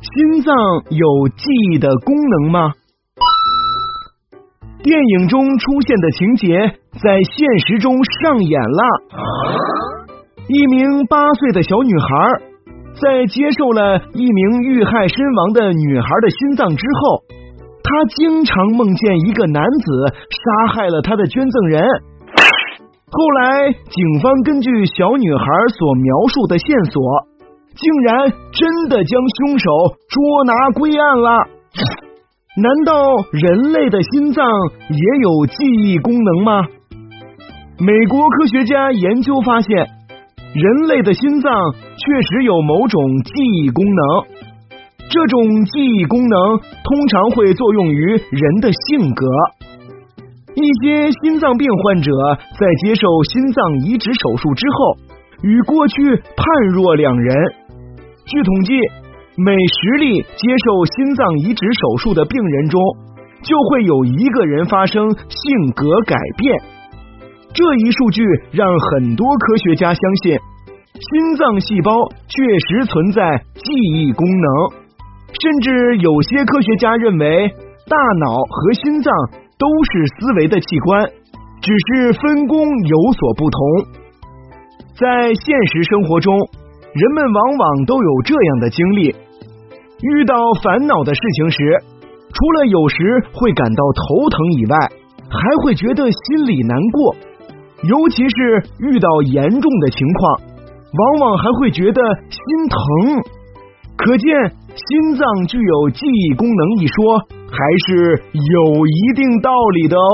心脏有记忆的功能吗？电影中出现的情节在现实中上演了。一名八岁的小女孩在接受了一名遇害身亡的女孩的心脏之后，她经常梦见一个男子杀害了她的捐赠人。后来，警方根据小女孩所描述的线索，竟然真的将凶手捉拿归案了。难道人类的心脏也有记忆功能吗？美国科学家研究发现，人类的心脏确实有某种记忆功能。这种记忆功能通常会作用于人的性格。一些心脏病患者在接受心脏移植手术之后，与过去判若两人。据统计，每十例接受心脏移植手术的病人中，就会有一个人发生性格改变。这一数据让很多科学家相信，心脏细胞确实存在记忆功能。甚至有些科学家认为，大脑和心脏。都是思维的器官，只是分工有所不同。在现实生活中，人们往往都有这样的经历：遇到烦恼的事情时，除了有时会感到头疼以外，还会觉得心里难过。尤其是遇到严重的情况，往往还会觉得心疼。可见，心脏具有记忆功能一说。还是有一定道理的哦。